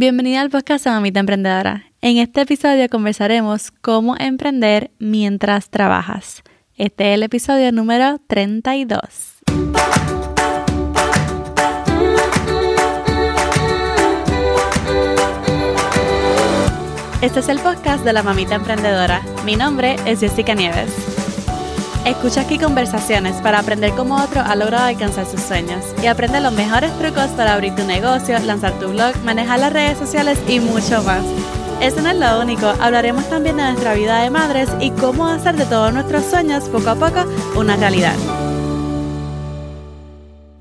Bienvenida al podcast Mamita Emprendedora. En este episodio conversaremos cómo emprender mientras trabajas. Este es el episodio número 32. Este es el podcast de la Mamita Emprendedora. Mi nombre es Jessica Nieves. Escucha aquí conversaciones para aprender cómo otro ha logrado alcanzar sus sueños y aprende los mejores trucos para abrir tu negocio, lanzar tu blog, manejar las redes sociales y mucho más. Eso no es lo único, hablaremos también de nuestra vida de madres y cómo hacer de todos nuestros sueños poco a poco una realidad.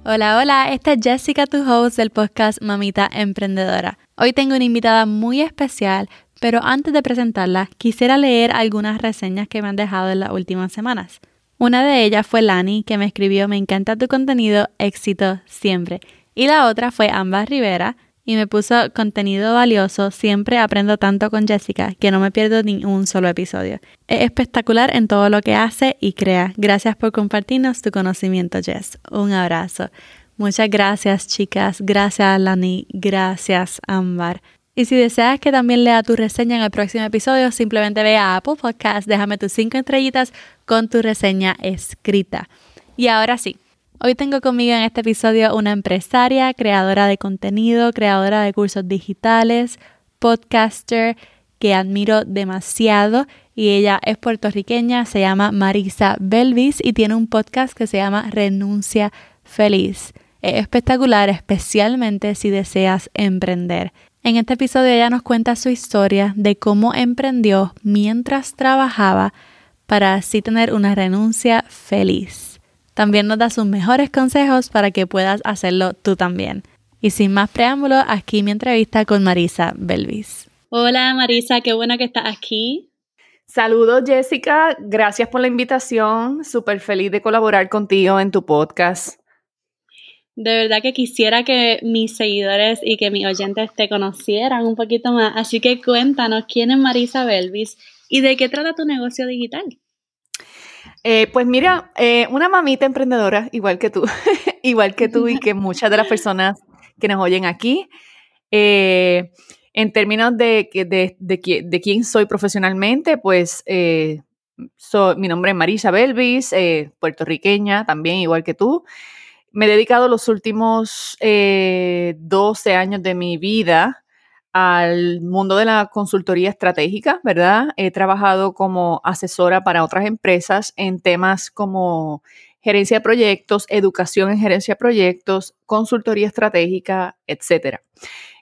Hola, hola, esta es Jessica, tu host del podcast Mamita Emprendedora. Hoy tengo una invitada muy especial, pero antes de presentarla, quisiera leer algunas reseñas que me han dejado en las últimas semanas. Una de ellas fue Lani, que me escribió Me encanta tu contenido, éxito siempre. Y la otra fue Ambas Rivera, y me puso contenido valioso, siempre aprendo tanto con Jessica que no me pierdo ni un solo episodio. Es espectacular en todo lo que hace y crea. Gracias por compartirnos tu conocimiento, Jess. Un abrazo. Muchas gracias, chicas. Gracias, Lani. Gracias, Ambar. Y si deseas que también lea tu reseña en el próximo episodio, simplemente ve a Apple Podcast, déjame tus cinco estrellitas con tu reseña escrita. Y ahora sí, hoy tengo conmigo en este episodio una empresaria, creadora de contenido, creadora de cursos digitales, podcaster que admiro demasiado y ella es puertorriqueña, se llama Marisa Belvis y tiene un podcast que se llama Renuncia Feliz. Es espectacular, especialmente si deseas emprender. En este episodio ella nos cuenta su historia de cómo emprendió mientras trabajaba para así tener una renuncia feliz. También nos da sus mejores consejos para que puedas hacerlo tú también. Y sin más preámbulo, aquí mi entrevista con Marisa Belvis. Hola Marisa, qué bueno que estás aquí. Saludos Jessica, gracias por la invitación, súper feliz de colaborar contigo en tu podcast. De verdad que quisiera que mis seguidores y que mis oyentes te conocieran un poquito más. Así que cuéntanos quién es Marisa Belvis y de qué trata tu negocio digital. Eh, pues mira, eh, una mamita emprendedora, igual que tú, igual que tú y que muchas de las personas que nos oyen aquí. Eh, en términos de, de, de, quién soy profesionalmente, pues mi nombre es Marisa Belvis, puertorriqueña también, igual que tú. Me he dedicado los últimos 12 eh, años de mi vida al mundo de la consultoría estratégica, ¿verdad? He trabajado como asesora para otras empresas en temas como gerencia de proyectos, educación en gerencia de proyectos, consultoría estratégica, etc.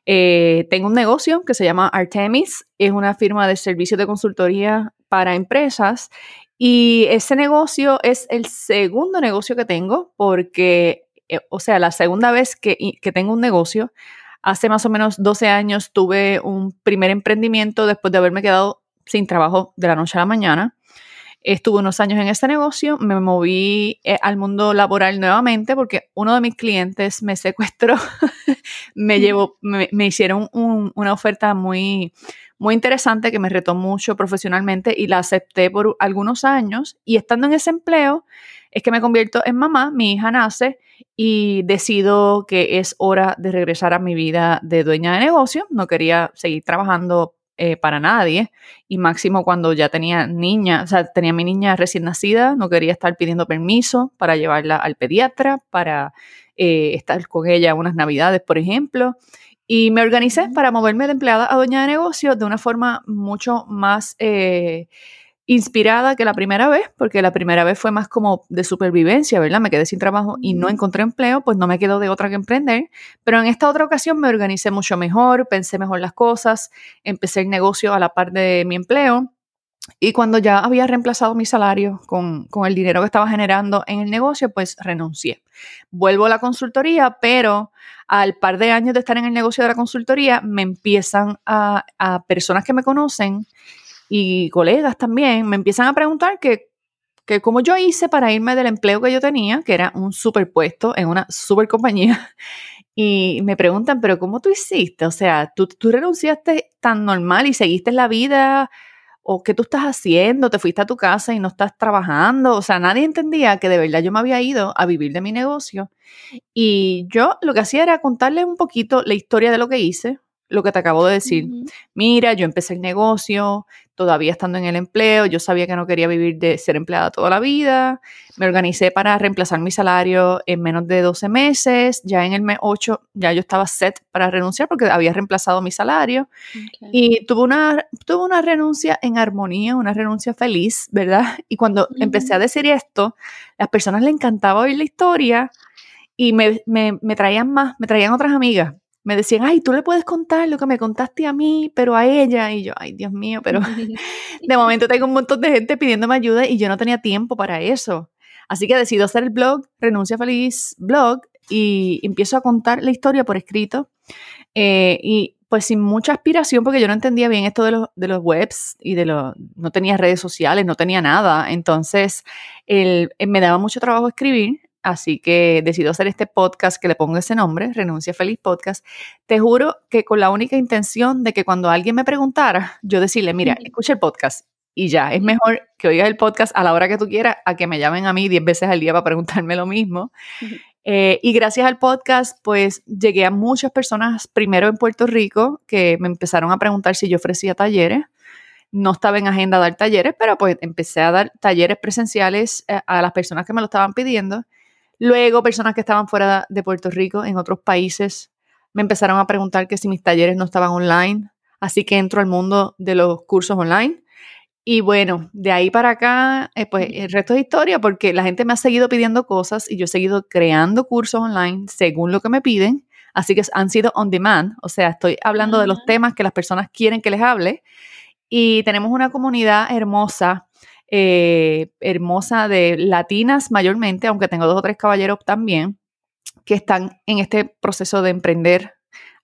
Eh, tengo un negocio que se llama Artemis, es una firma de servicios de consultoría para empresas y ese negocio es el segundo negocio que tengo porque, eh, o sea, la segunda vez que, tengo un negocio, hace más o menos 12 años tuve un primer emprendimiento después de haberme quedado sin trabajo de la noche a la mañana. Estuve unos años en ese negocio, me moví eh, al mundo laboral nuevamente porque uno de mis clientes me secuestró, me llevó, me, hicieron una oferta muy, muy interesante que me retó mucho profesionalmente y la acepté por algunos años y estando en ese empleo es que me convierto en mamá, mi hija nace y decido que es hora de regresar a mi vida de dueña de negocio, no quería seguir trabajando eh, para nadie. Y máximo cuando ya tenía niña, o sea, tenía mi niña recién nacida, no quería estar pidiendo permiso para llevarla al pediatra, para eh, estar con ella unas navidades, por ejemplo. Y me organicé para moverme de empleada a dueña de negocio de una forma mucho más eh, inspirada que la primera vez, porque la primera vez fue más como de supervivencia, ¿verdad? Me quedé sin trabajo y no encontré empleo, pues no me quedó de otra que emprender. Pero en esta otra ocasión me organicé mucho mejor, pensé mejor las cosas, empecé el negocio a la par de mi empleo. Y cuando ya había reemplazado mi salario con, con el dinero que estaba generando en el negocio, pues renuncié. Vuelvo a la consultoría, pero al par de años de estar en el negocio de la consultoría, me empiezan a, personas que me conocen y colegas también, me empiezan a preguntar que, que cómo yo hice para irme del empleo que yo tenía, que era un superpuesto en una super compañía, y me preguntan, pero ¿cómo tú hiciste? O sea, tú, tú renunciaste tan normal y seguiste la vida o qué tú estás haciendo, te fuiste a tu casa y no estás trabajando. O sea, nadie entendía que de verdad yo me había ido a vivir de mi negocio. Y yo lo que hacía era contarles un poquito la historia de lo que hice, lo que te acabo de decir. Mira, yo empecé el negocio, todavía estando en el empleo, yo sabía que no quería vivir de ser empleada toda la vida, me organicé para reemplazar mi salario en menos de 12 meses, ya en el mes 8 ya yo estaba set para renunciar porque había reemplazado mi salario. Y tuve una, tuve una renuncia en armonía, una renuncia feliz, ¿verdad? Y cuando empecé a decir esto, las personas le encantaba oír la historia y me, me, me traían más, me traían otras amigas me decían, ay, tú le puedes contar lo que me contaste a mí, pero a ella. Y yo, ay, Dios mío, pero de momento tengo un montón de gente pidiéndome ayuda y yo no tenía tiempo para eso. Así que decido hacer el blog, Renuncia Feliz Blog, y empiezo a contar la historia por escrito. Eh, y pues sin mucha aspiración, porque yo no entendía bien esto de los, de los webs y de los, no tenía redes sociales, no tenía nada. Entonces, el, me daba mucho trabajo escribir Así que decido hacer este podcast que le pongo ese nombre, Renuncia Feliz Podcast. Te juro que con la única intención de que cuando alguien me preguntara, yo decirle, mira, escucha el podcast y ya. Es mejor que oigas el podcast a la hora que tú quieras a que me llamen a mí 10 veces al día para preguntarme lo mismo. Eh, y gracias al podcast, pues llegué a muchas personas, primero en Puerto Rico, que me empezaron a preguntar si yo ofrecía talleres no estaba en agenda dar talleres, pero pues empecé a dar talleres presenciales eh, a las personas que me lo estaban pidiendo. Luego, personas que estaban fuera de Puerto Rico, en otros países, me empezaron a preguntar que si mis talleres no estaban online. Así que entro al mundo de los cursos online. Y bueno, de ahí para acá, eh, pues el resto es historia porque la gente me ha seguido pidiendo cosas y yo he seguido creando cursos online según lo que me piden. Así que han sido on demand, o sea, estoy hablando de los temas que las personas quieren que les hable. Y tenemos una comunidad hermosa eh, hermosa de latinas mayormente, aunque tengo dos o tres caballeros también, que están en este proceso de emprender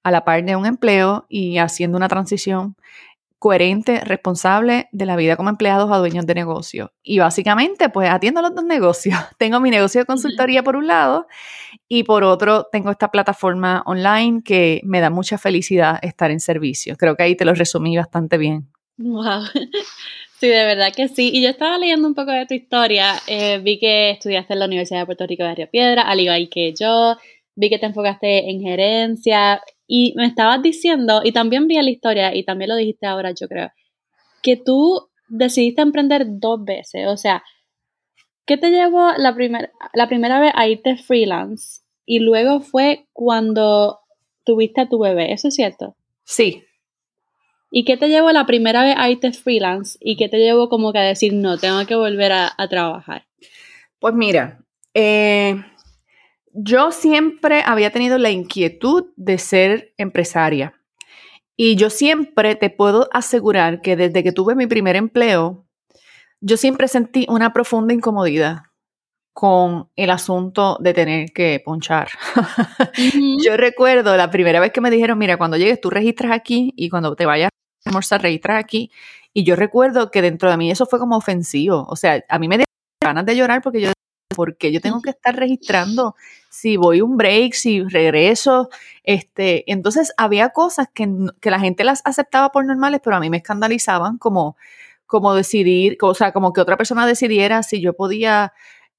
a la par de un empleo y haciendo una transición coherente, responsable de la vida como empleados a dueños de negocio. Y básicamente, pues atiendo los dos negocios. Tengo mi negocio de consultoría por un lado y por otro tengo esta plataforma online que me da mucha felicidad estar en servicio. Creo que ahí te lo resumí bastante bien. Wow. Sí, de verdad que sí. Y yo estaba leyendo un poco de tu historia. Eh, vi que estudiaste en la Universidad de Puerto Rico de Río Piedra, al igual que yo. Vi que te enfocaste en gerencia. Y me estabas diciendo, y también vi la historia, y también lo dijiste ahora, yo creo, que tú decidiste emprender dos veces. O sea, ¿qué te llevó la, la primera vez a irte freelance? Y luego fue cuando tuviste a tu bebé. ¿Eso es cierto? Sí, ¿Y qué te llevó la primera vez a irte freelance? ¿Y qué te llevó como que a decir, no, tengo que volver a, trabajar? Pues mira, eh, yo siempre había tenido la inquietud de ser empresaria. Y yo siempre te puedo asegurar que desde que tuve mi primer empleo, yo siempre sentí una profunda incomodidad con el asunto de tener que ponchar. yo recuerdo la primera vez que me dijeron, mira, cuando llegues tú registras aquí y cuando te vayas almorzar, registrar aquí. Y yo recuerdo que dentro de mí eso fue como ofensivo. O sea, a mí me dio ganas de llorar porque yo, porque yo tengo que estar registrando si voy un break, si regreso. Este, entonces había cosas que, que la gente las aceptaba por normales, pero a mí me escandalizaban como, como decidir, o sea, como que otra persona decidiera si yo podía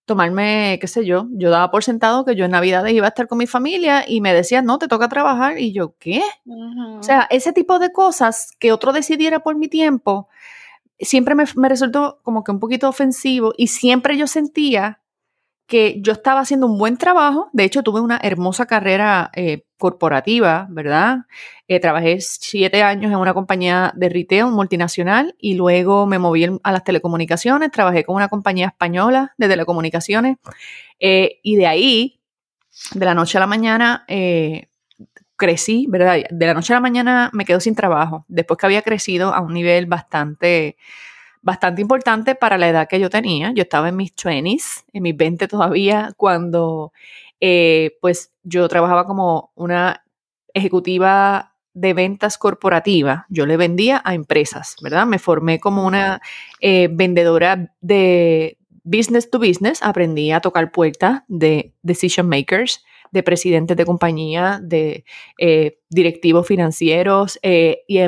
tomarme, qué sé yo, yo daba por sentado que yo en Navidades iba a estar con mi familia y me decían, no, te toca trabajar. Y yo, ¿qué? O sea, ese tipo de cosas que otro decidiera por mi tiempo, siempre me, me resultó como que un poquito ofensivo y siempre yo sentía que yo estaba haciendo un buen trabajo. De hecho, tuve una hermosa carrera eh, corporativa, ¿verdad? Eh, trabajé siete años en una compañía de retail multinacional y luego me moví a las telecomunicaciones. Trabajé con una compañía española de telecomunicaciones eh, y de ahí, de la noche a la mañana, crecí, ¿verdad? De la noche a la mañana me quedo sin trabajo, después que había crecido a un nivel bastante bastante importante para la edad que yo tenía. Yo estaba en mis 20s, en mis 20 todavía, cuando eh, pues yo trabajaba como una ejecutiva de ventas corporativa. Yo le vendía a empresas, ¿verdad? Me formé como una eh, vendedora de business to business. Aprendí a tocar puertas de decision makers de presidentes de compañía, de eh, directivos financieros eh, y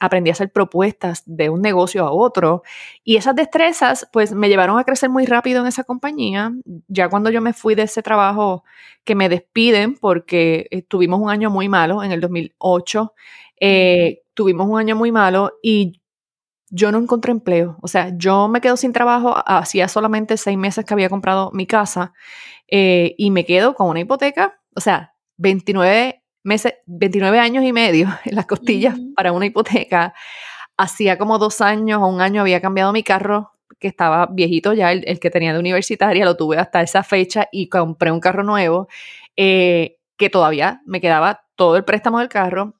aprendí a hacer propuestas de un negocio a otro. Y esas destrezas pues me llevaron a crecer muy rápido en esa compañía. Ya cuando yo me fui de ese trabajo que me despiden porque tuvimos un año muy malo en el 2008, Eh, tuvimos un año muy malo y yo no encontré empleo. O sea, yo me quedo sin trabajo, hacía solamente seis meses que había comprado mi casa eh, y me quedo con una hipoteca, o sea, 29 meses, 29 años y medio en las costillas para una hipoteca. Hacía como dos años o un año había cambiado mi carro, que estaba viejito ya, el, que tenía de universitaria, lo tuve hasta esa fecha y compré un carro nuevo, eh, que todavía me quedaba todo el préstamo del carro,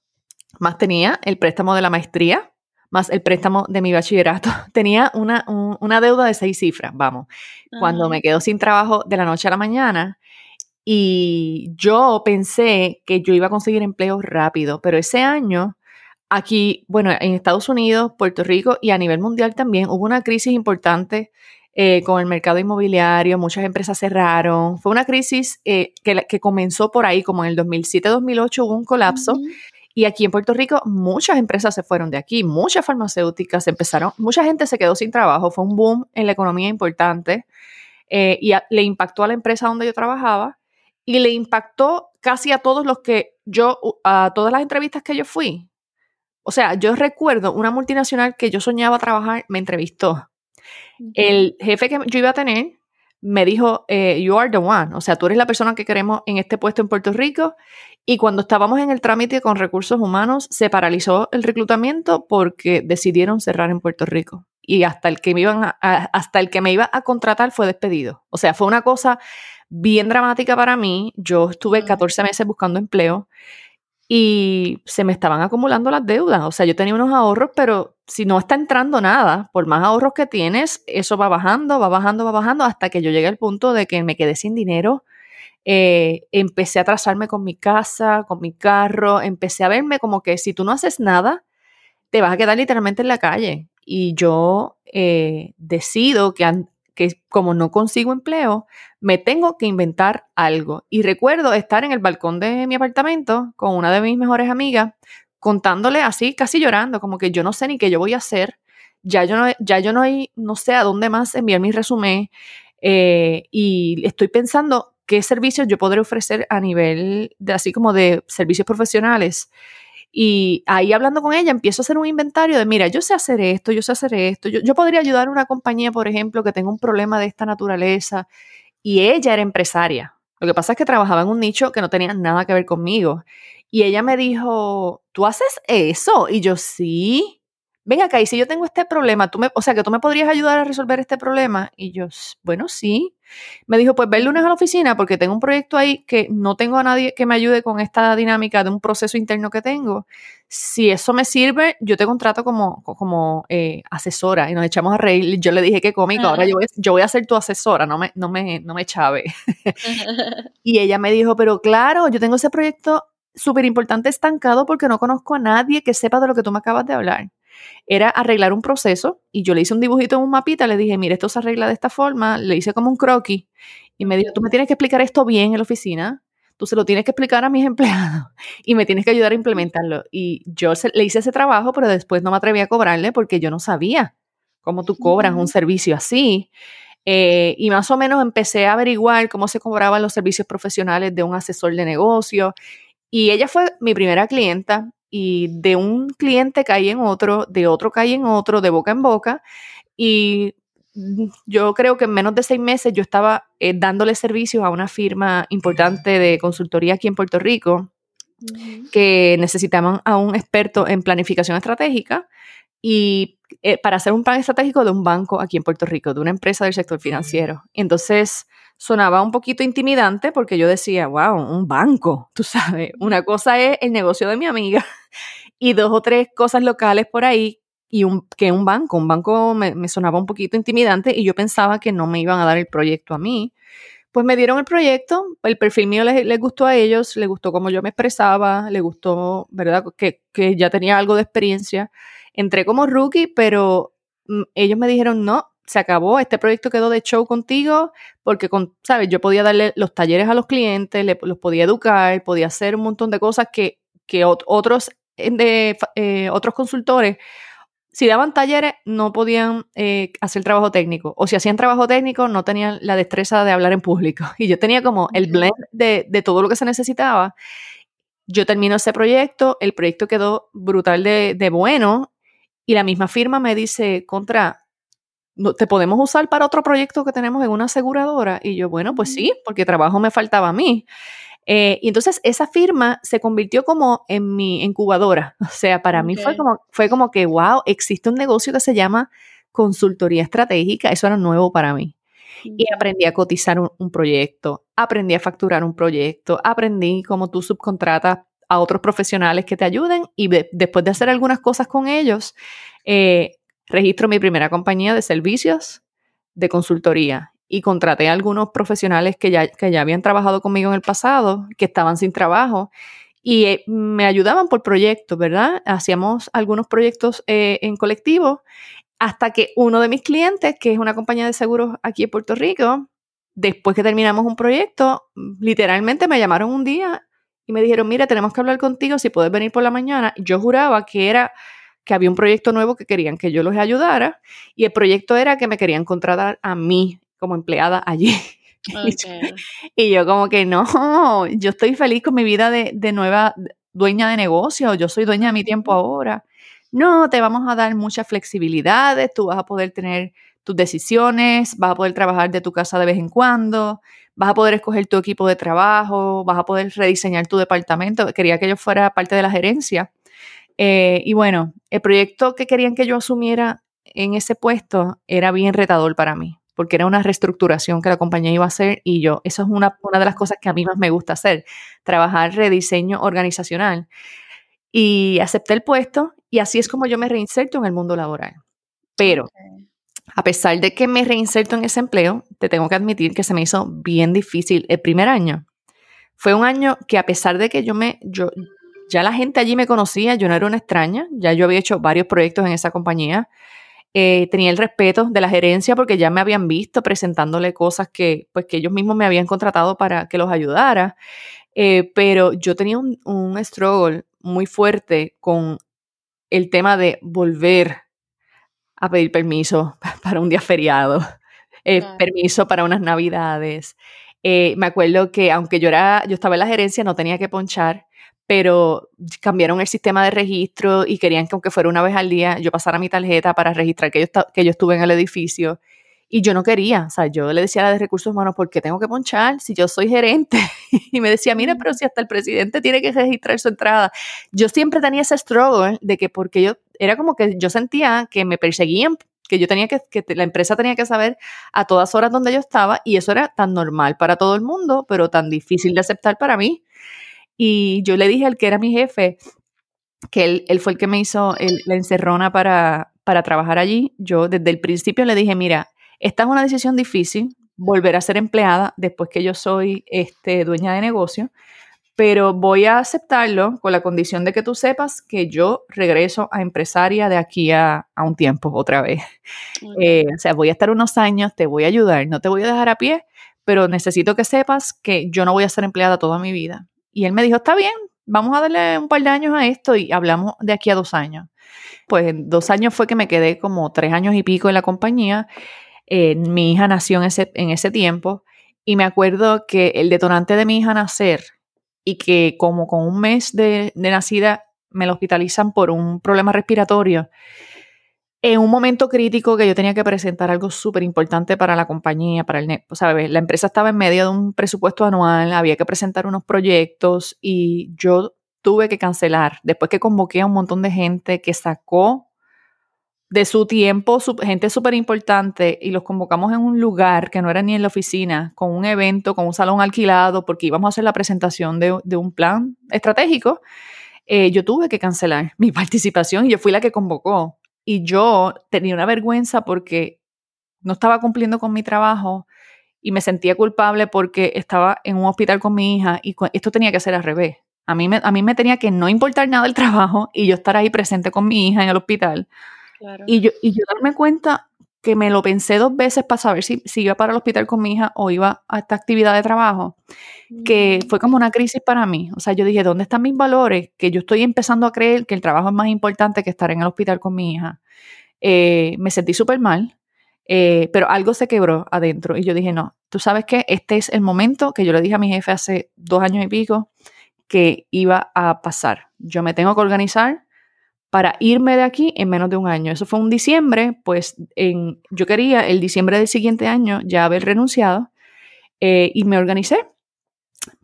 más tenía el préstamo de la maestría, más el préstamo de mi bachillerato. Tenía una, una deuda de seis cifras, vamos, cuando me quedo sin trabajo de la noche a la mañana. Y yo pensé que yo iba a conseguir empleo rápido, pero ese año, aquí, bueno, en Estados Unidos, Puerto Rico y a nivel mundial también, hubo una crisis importante eh, con el mercado inmobiliario, muchas empresas cerraron. Fue una crisis eh, que, que, comenzó por ahí, como en el 2007-2008 hubo un colapso. Y aquí en Puerto Rico muchas empresas se fueron de aquí, muchas farmacéuticas empezaron, mucha gente se quedó sin trabajo, fue un boom en la economía importante eh, y le impactó a la empresa donde yo trabajaba y le impactó casi a todos los que yo, a todas las entrevistas que yo fui. O sea, yo recuerdo una multinacional que yo soñaba trabajar, me entrevistó. El jefe que yo iba a tener me dijo, eh, you are the one, o sea, tú eres la persona que queremos en este puesto en Puerto Rico. Y cuando estábamos en el trámite con recursos humanos, se paralizó el reclutamiento porque decidieron cerrar en Puerto Rico. Y hasta el que me, iban hasta el que me iba a contratar fue despedido. O sea, fue una cosa bien dramática para mí. Yo estuve 14 meses buscando empleo y se me estaban acumulando las deudas. O sea, yo tenía unos ahorros, pero si no está entrando nada, por más ahorros que tienes, eso va bajando, va bajando, va bajando, hasta que yo llegué al punto de que me quedé sin dinero. Eh, empecé a atrasarme con mi casa, con mi carro, empecé a verme como que si tú no haces nada, te vas a quedar literalmente en la calle. Y yo eh, decido que que como no consigo empleo, me tengo que inventar algo. Y recuerdo estar en el balcón de mi apartamento con una de mis mejores amigas, contándole así, casi llorando, como que yo no sé ni qué yo voy a hacer, ya yo no, ya yo no, hay, no sé a dónde más enviar mi resumen eh, y estoy pensando qué servicios yo podré ofrecer a nivel de así como de servicios profesionales. Y ahí hablando con ella, empiezo a hacer un inventario de, mira, yo sé hacer esto, yo sé hacer esto, yo, podría ayudar a una compañía, por ejemplo, que tenga un problema de esta naturaleza. Y ella era empresaria. Lo que pasa es que trabajaba en un nicho que no tenía nada que ver conmigo. Y ella me dijo, ¿tú haces eso? Y yo, sí. Venga acá, y si yo tengo este problema, tú me, o sea, que tú me podrías ayudar a resolver este problema. Y yo, bueno, sí. Me dijo, pues ve el lunes a la oficina porque tengo un proyecto ahí que no tengo a nadie que me ayude con esta dinámica de un proceso interno que tengo. Si eso me sirve, yo te contrato como, como eh, asesora y nos echamos a reír. Yo le dije que cómico, ahora yo voy, yo voy a ser tu asesora, no me, no me, no me chave. y ella me dijo, pero claro, yo tengo ese proyecto súper importante estancado porque no conozco a nadie que sepa de lo que tú me acabas de hablar era arreglar un proceso y yo le hice un dibujito en un mapita, le dije, mire, esto se arregla de esta forma, le hice como un croquis y me dijo, tú me tienes que explicar esto bien en la oficina, tú se lo tienes que explicar a mis empleados y me tienes que ayudar a implementarlo. Y yo le hice ese trabajo, pero después no me atreví a cobrarle porque yo no sabía cómo tú cobras un servicio así. Eh, y más o menos empecé a averiguar cómo se cobraban los servicios profesionales de un asesor de negocio. Y ella fue mi primera clienta y de un cliente caí en otro, de otro caí en otro, de boca en boca. Y yo creo que en menos de seis meses yo estaba eh, dándole servicios a una firma importante de consultoría aquí en Puerto Rico que necesitaban a un experto en planificación estratégica y eh, para hacer un plan estratégico de un banco aquí en Puerto Rico, de una empresa del sector financiero. Entonces, sonaba un poquito intimidante porque yo decía, wow, un banco, tú sabes, una cosa es el negocio de mi amiga y dos o tres cosas locales por ahí y un, que un banco, un banco me, sonaba un poquito intimidante y yo pensaba que no me iban a dar el proyecto a mí. Pues me dieron el proyecto, el perfil mío les, gustó a ellos, les gustó cómo yo me expresaba, les gustó, ¿verdad? Que, que ya tenía algo de experiencia. Entré como rookie, pero mm, ellos me dijeron, no, se acabó, este proyecto quedó de show contigo, porque, con, ¿sabes? Yo podía darle los talleres a los clientes, los podía educar, podía hacer un montón de cosas que, que otros, de, eh, otros consultores, si daban talleres, no podían eh, hacer trabajo técnico. O si hacían trabajo técnico, no tenían la destreza de hablar en público. Y yo tenía como el blend de, de todo lo que se necesitaba Yo termino ese proyecto, el proyecto quedó brutal de, de bueno y la misma firma me dice, contra, ¿te podemos usar para otro proyecto que tenemos en una aseguradora? Y yo, bueno, pues sí, porque trabajo me faltaba a mí. Eh, y entonces esa firma se convirtió como en mi incubadora. O sea, para mí fue como, fue como que, wow, existe un negocio que se llama consultoría estratégica. Eso era nuevo para mí. Y aprendí a cotizar un, proyecto, aprendí a facturar un proyecto, aprendí cómo tú subcontratas a otros profesionales que te ayuden y después de hacer algunas cosas con ellos, eh, registro mi primera compañía de servicios de consultoría y contraté a algunos profesionales que ya, que ya habían trabajado conmigo en el pasado, que estaban sin trabajo y eh, me ayudaban por proyectos, ¿verdad? Hacíamos algunos proyectos eh, en colectivo hasta que uno de mis clientes, que es una compañía de seguros aquí en Puerto Rico, después que terminamos un proyecto, literalmente me llamaron un día y me dijeron, mira, tenemos que hablar contigo si puedes venir por la mañana. Yo juraba que era que había un proyecto nuevo que querían que yo los ayudara y el proyecto era que me querían contratar a mí como empleada allí. y yo como que no, yo estoy feliz con mi vida de, de nueva dueña de negocio, yo soy dueña de mi tiempo ahora. No, te vamos a dar muchas flexibilidades, tú vas a poder tener tus decisiones, vas a poder trabajar de tu casa de vez en cuando, vas a poder escoger tu equipo de trabajo, vas a poder rediseñar tu departamento. Quería que yo fuera parte de la gerencia. Eh, y bueno, el proyecto que querían que yo asumiera en ese puesto era bien retador para mí porque era una reestructuración que la compañía iba a hacer y yo, eso es una, una de las cosas que a mí más me gusta hacer, trabajar rediseño organizacional. Y acepté el puesto y así es como yo me reinserto en el mundo laboral. Pero a pesar de que me reinserto en ese empleo, te tengo que admitir que se me hizo bien difícil el primer año. Fue un año que a pesar de que yo me, yo, ya la gente allí me conocía, yo no era una extraña, ya yo había hecho varios proyectos en esa compañía, eh, tenía el respeto de la gerencia porque ya me habían visto presentándole cosas que, pues, que ellos mismos me habían contratado para que los ayudara. Eh, pero yo tenía un, un struggle muy fuerte con el tema de volver a pedir permiso para un día feriado, eh, permiso para unas navidades. me acuerdo que aunque yo era, yo estaba en la gerencia, no tenía que ponchar, pero cambiaron el sistema de registro y querían que aunque fuera una vez al día yo pasara mi tarjeta para registrar que yo, que yo estuve en el edificio. Y yo no quería, o sea, yo le decía a la de recursos humanos, ¿por qué tengo que ponchar si yo soy gerente? Y me decía, mira, pero si hasta el presidente tiene que registrar su entrada. Yo siempre tenía ese struggle de que porque yo, era como que yo sentía que me perseguían, que yo tenía que, que la empresa tenía que saber a todas horas donde yo estaba y eso era tan normal para todo el mundo, pero tan difícil de aceptar para mí. Y yo le dije al que era mi jefe, que él, él fue el que me hizo la encerrona para, para trabajar allí. Yo desde el principio le dije, mira, esta es una decisión difícil, volver a ser empleada después que yo soy este, dueña de negocio, pero voy a aceptarlo con la condición de que tú sepas que yo regreso a empresaria de aquí a, a un tiempo otra vez. Eh, o sea, voy a estar unos años, te voy a ayudar, no te voy a dejar a pie, pero necesito que sepas que yo no voy a ser empleada toda mi vida. Y él me dijo, está bien, vamos a darle un par de años a esto y hablamos de aquí a dos años. Pues en dos años fue que me quedé como tres años y pico en la compañía. Eh, mi hija nació en ese, en ese tiempo y me acuerdo que el detonante de mi hija nacer y que como con un mes de, nacida me la hospitalizan por un problema respiratorio, en un momento crítico que yo tenía que presentar algo súper importante para la compañía, para el sea, la empresa estaba en medio de un presupuesto anual, había que presentar unos proyectos y yo tuve que cancelar. Después que convoqué a un montón de gente que sacó de su tiempo, gente súper importante, y los convocamos en un lugar que no era ni en la oficina, con un evento, con un salón alquilado, porque íbamos a hacer la presentación de, un plan estratégico. Eh, yo tuve que cancelar mi participación y yo fui la que convocó y yo tenía una vergüenza porque no estaba cumpliendo con mi trabajo y me sentía culpable porque estaba en un hospital con mi hija y esto tenía que ser al revés. A mí, a mí me tenía que no importar nada el trabajo y yo estar ahí presente con mi hija en el hospital. Y, yo, y yo darme cuenta que me lo pensé dos veces para saber si, si, iba para el hospital con mi hija o iba a esta actividad de trabajo, que mm. fue como una crisis para mí. O sea, yo dije, ¿dónde están mis valores? Que yo estoy empezando a creer que el trabajo es más importante que estar en el hospital con mi hija. Eh, me sentí súper mal, eh, pero algo se quebró adentro y yo dije, no, tú sabes que este es el momento que yo le dije a mi jefe hace dos años y pico, que iba a pasar. Yo me tengo que organizar para irme de aquí en menos de un año. Eso fue un diciembre, pues en, yo quería el diciembre del siguiente año ya haber renunciado eh, y me organicé.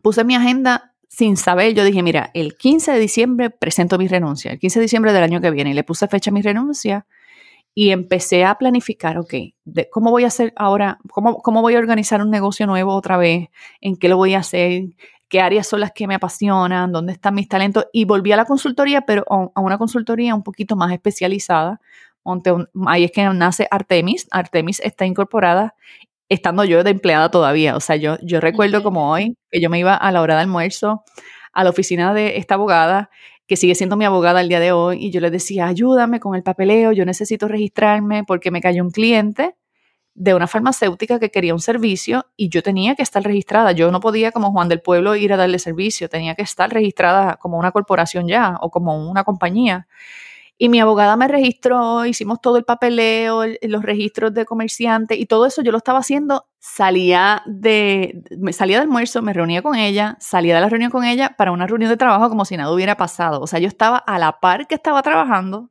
Puse mi agenda sin saber, yo dije, mira, el 15 de diciembre presento mi renuncia, el 15 de diciembre del año que viene, y le puse fecha mi renuncia y empecé a planificar, ok, de cómo voy a hacer ahora, cómo, cómo voy a organizar un negocio nuevo otra vez, en qué lo voy a hacer, qué áreas son las que me apasionan, dónde están mis talentos. Y volví a la consultoría, pero a una consultoría un poquito más especializada. Ahí es que nace Artemis. Artemis está incorporada estando yo de empleada todavía. O sea, yo, yo recuerdo como hoy que yo me iba a la hora de almuerzo a la oficina de esta abogada, que sigue siendo mi abogada al día de hoy, y yo le decía, ayúdame con el papeleo, yo necesito registrarme porque me cayó un cliente de una farmacéutica que quería un servicio y yo tenía que estar registrada. Yo no podía como Juan del Pueblo ir a darle servicio, tenía que estar registrada como una corporación ya o como una compañía. Y mi abogada me registró, hicimos todo el papeleo, los registros de comerciante y todo eso yo lo estaba haciendo. Salía de, me salía de almuerzo, me reunía con ella, salía de la reunión con ella para una reunión de trabajo como si nada hubiera pasado. O sea, yo estaba a la par que estaba trabajando,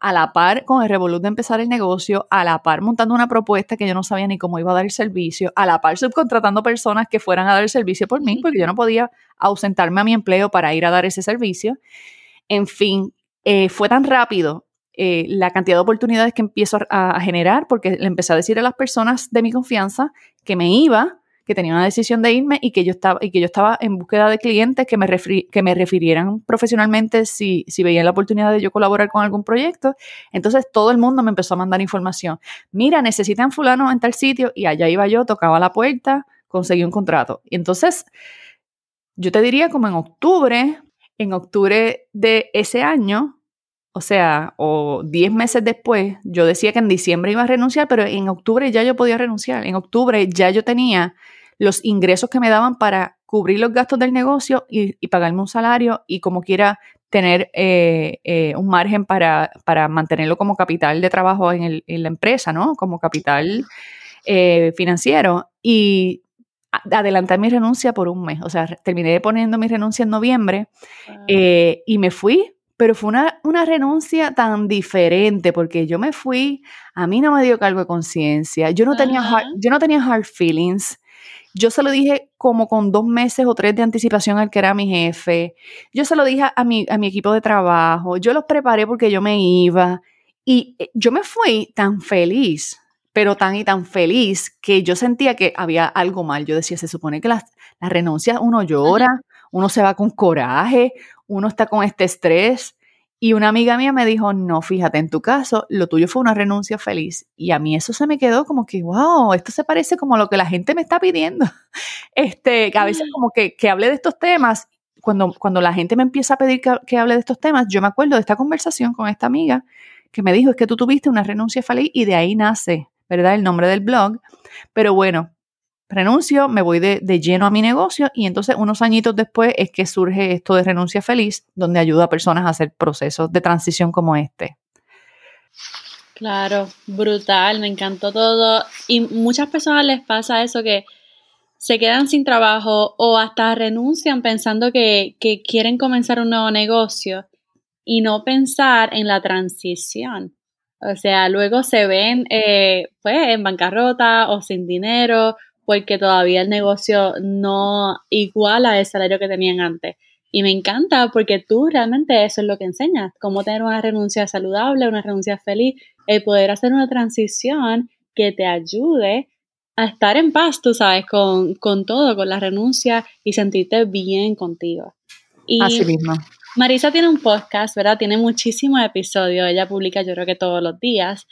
a la par con el revolut de empezar el negocio, a la par montando una propuesta que yo no sabía ni cómo iba a dar el servicio, a la par subcontratando personas que fueran a dar el servicio por mí, porque yo no podía ausentarme a mi empleo para ir a dar ese servicio. En fin, eh, fue tan rápido eh, la cantidad de oportunidades que empiezo a, a, generar, porque le empecé a decir a las personas de mi confianza que me iba, que tenía una decisión de irme y que yo estaba, y que yo estaba en búsqueda de clientes que me, que me refirieran profesionalmente si, si veían la oportunidad de yo colaborar con algún proyecto. Entonces todo el mundo me empezó a mandar información. Mira, necesitan fulano en tal sitio y allá iba yo, tocaba la puerta, conseguí un contrato. Y entonces, yo te diría como en octubre, en octubre de ese año, o sea, o 10 meses después, yo decía que en diciembre iba a renunciar, pero en octubre ya yo podía renunciar. En octubre ya yo tenía los ingresos que me daban para cubrir los gastos del negocio y, pagarme un salario y como quiera tener eh, eh, un margen para, para, mantenerlo como capital de trabajo en, el, en la empresa, ¿no? Como capital eh, financiero. Y adelantar mi renuncia por un mes. O sea, terminé poniendo mi renuncia en noviembre y me fui, pero fue una, una, renuncia tan diferente porque yo me fui, a mí no me dio cargo de conciencia, yo, no tenía yo no tenía hard feelings. Yo se lo dije como con dos meses o tres de anticipación al que era mi jefe. Yo se lo dije a mi, a mi equipo de trabajo. Yo los preparé porque yo me iba. Y eh, yo me fui tan feliz pero tan y tan feliz que yo sentía que había algo mal. Yo decía, se supone que las, las renuncias uno llora, uno se va con coraje, uno está con este estrés. Y una amiga mía me dijo, no, fíjate, en tu caso, lo tuyo fue una renuncia feliz. Y a mí eso se me quedó como que, wow, esto se parece como a lo que la gente me está pidiendo. Este, que a veces como que, que hable de estos temas. Cuando, cuando la gente me empieza a pedir que, que hable de estos temas, yo me acuerdo de esta conversación con esta amiga que me dijo, es que tú tuviste una renuncia feliz y de ahí nace ¿verdad? El nombre del blog. Pero bueno, renuncio, me voy de, lleno a mi negocio y entonces unos añitos después es que surge esto de Renuncia Feliz, donde ayuda a personas a hacer procesos de transición como este. Claro, brutal, me encantó todo. Y muchas personas les pasa eso que se quedan sin trabajo o hasta renuncian pensando que, que quieren comenzar un nuevo negocio y no pensar en la transición. O sea, luego se ven eh, pues en bancarrota o sin dinero porque todavía el negocio no iguala el salario que tenían antes. Y me encanta porque tú realmente eso es lo que enseñas, cómo tener una renuncia saludable, una renuncia feliz, el poder hacer una transición que te ayude a estar en paz, tú sabes, con, con todo, con la renuncia y sentirte bien contigo. Y Así mismo. Marisa tiene un podcast, ¿verdad? Tiene muchísimos episodios, ella publica yo creo que todos los días.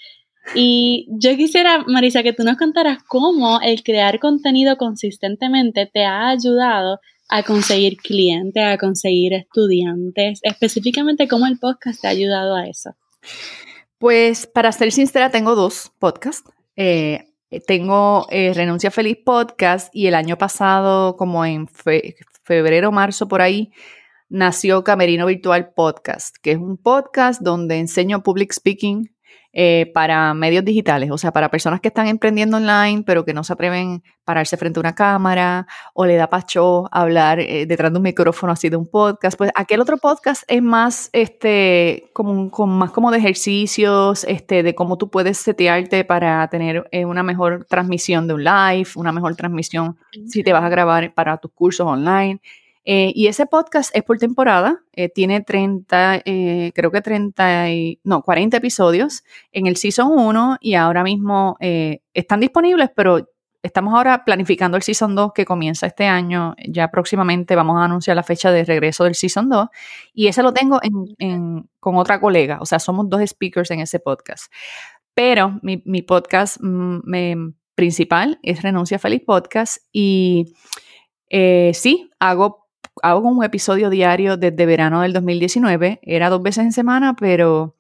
Y yo quisiera, Marisa, que tú nos contaras cómo el crear contenido consistentemente te ha ayudado a conseguir clientes, a conseguir estudiantes, específicamente cómo el podcast te ha ayudado a eso. Pues para ser sincera, tengo dos podcasts. Eh, tengo eh, Renuncia Feliz Podcast y el año pasado, como en febrero, marzo, por ahí, nació Camerino Virtual Podcast, que es un podcast donde enseño public speaking eh, para medios digitales, o sea, para personas que están emprendiendo online, pero que no se atreven a pararse frente a una cámara o le da pacho hablar eh, detrás de un micrófono así de un podcast. Pues aquel otro podcast es más, este, como, más como de ejercicios, este, de cómo tú puedes setearte para tener eh, una mejor transmisión de un live, una mejor transmisión si te vas a grabar para tus cursos online. Eh, y ese podcast es por temporada, eh, tiene 30, eh, creo que 30, no, 40 episodios en el Season 1 y ahora mismo están disponibles, pero estamos ahora planificando el Season 2 que comienza este año. Ya próximamente vamos a anunciar la fecha de regreso del Season 2 y ese lo tengo con otra colega, o sea, somos dos speakers en ese podcast. Pero mi, podcast mm, principal es Renuncia Feliz Podcast y sí, hago hago un episodio diario desde verano del 2019. Era dos veces en semana, pero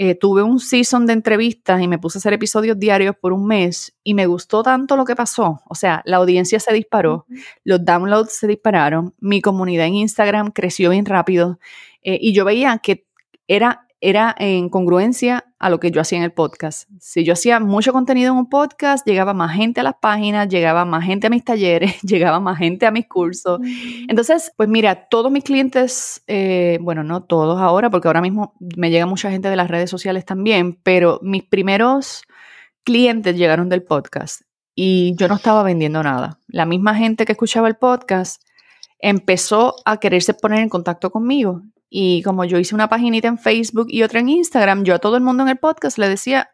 eh, tuve un season de entrevistas y me puse a hacer episodios diarios por un mes y me gustó tanto lo que pasó. O sea, la audiencia se disparó, los downloads se dispararon, mi comunidad en Instagram creció bien rápido eh, y yo veía que era era en congruencia a lo que yo hacía en el podcast. Si yo hacía mucho contenido en un podcast, llegaba más gente a las páginas, llegaba más gente a mis talleres, llegaba más gente a mis cursos. Entonces, pues mira, todos mis clientes, eh, bueno, no todos ahora, porque ahora mismo me llega mucha gente de las redes sociales también, pero mis primeros clientes llegaron del podcast y yo no estaba vendiendo nada. La misma gente que escuchaba el podcast empezó a quererse poner en contacto conmigo y como yo hice una paginita en Facebook y otra en Instagram, yo a todo el mundo en el podcast le decía,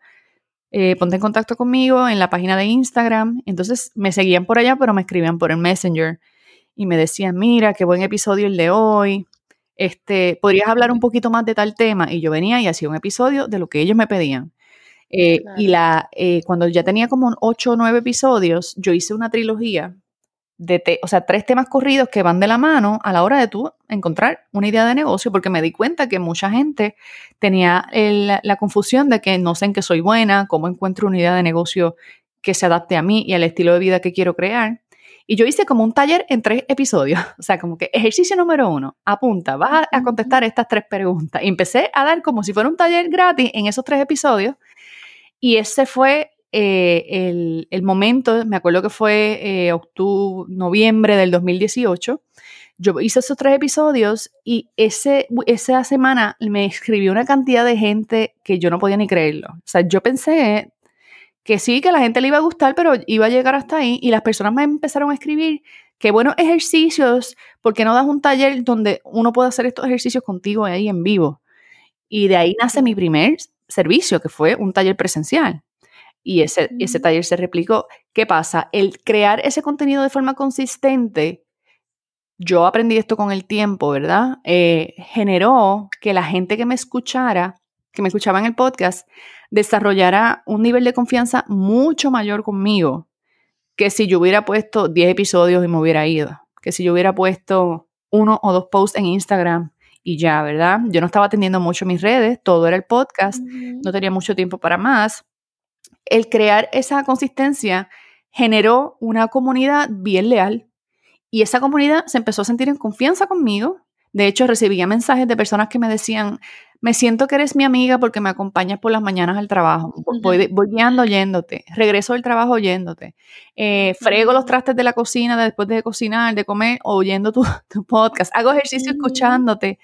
eh, ponte en contacto conmigo en la página de Instagram. Entonces me seguían por allá, pero me escribían por el Messenger y me decían, mira, qué buen episodio el de hoy. Este, ¿podrías hablar un poquito más de tal tema? Y yo venía y hacía un episodio de lo que ellos me pedían. Eh, y la, eh, cuando ya tenía como ocho o nueve episodios, yo hice una trilogía de, o sea, tres temas corridos que van de la mano a la hora de tú encontrar una idea de negocio, porque me di cuenta que mucha gente tenía la confusión de que no sé en qué soy buena, cómo encuentro una idea de negocio que se adapte a mí y al estilo de vida que quiero crear. Y yo hice como un taller en tres episodios, o sea, como que ejercicio número uno, apunta, vas a contestar estas tres preguntas. Y empecé a dar como si fuera un taller gratis en esos tres episodios. Y ese fue eh, el, momento, me acuerdo que fue eh, octubre, noviembre del 2018, yo hice esos tres episodios y ese, esa semana me escribió una cantidad de gente que yo no podía ni creerlo. O sea, yo pensé que sí, que la gente le iba a gustar, pero iba a llegar hasta ahí y las personas me empezaron a escribir qué buenos ejercicios, porque no das un taller donde uno pueda hacer estos ejercicios contigo ahí en vivo. Y de ahí nace mi primer servicio, que fue un taller presencial y ese, ese taller se replicó. ¿Qué pasa? El crear ese contenido de forma consistente, yo aprendí esto con el tiempo, ¿verdad? Eh, generó que la gente que me escuchara, que me escuchaba en el podcast, desarrollara un nivel de confianza mucho mayor conmigo que si yo hubiera puesto 10 episodios y me hubiera ido, que si yo hubiera puesto uno o dos posts en Instagram y ya, ¿verdad? Yo no estaba atendiendo mucho mis redes, todo era el podcast, no tenía mucho tiempo para más el crear esa consistencia generó una comunidad bien leal. Y esa comunidad se empezó a sentir en confianza conmigo. De hecho, recibía mensajes de personas que me decían, me siento que eres mi amiga porque me acompañas por las mañanas al trabajo. Voy, guiando oyéndote, regreso del trabajo oyéndote, eh, frego los trastes de la cocina después de cocinar, de comer, oyendo tu, tu podcast, hago ejercicio escuchándote.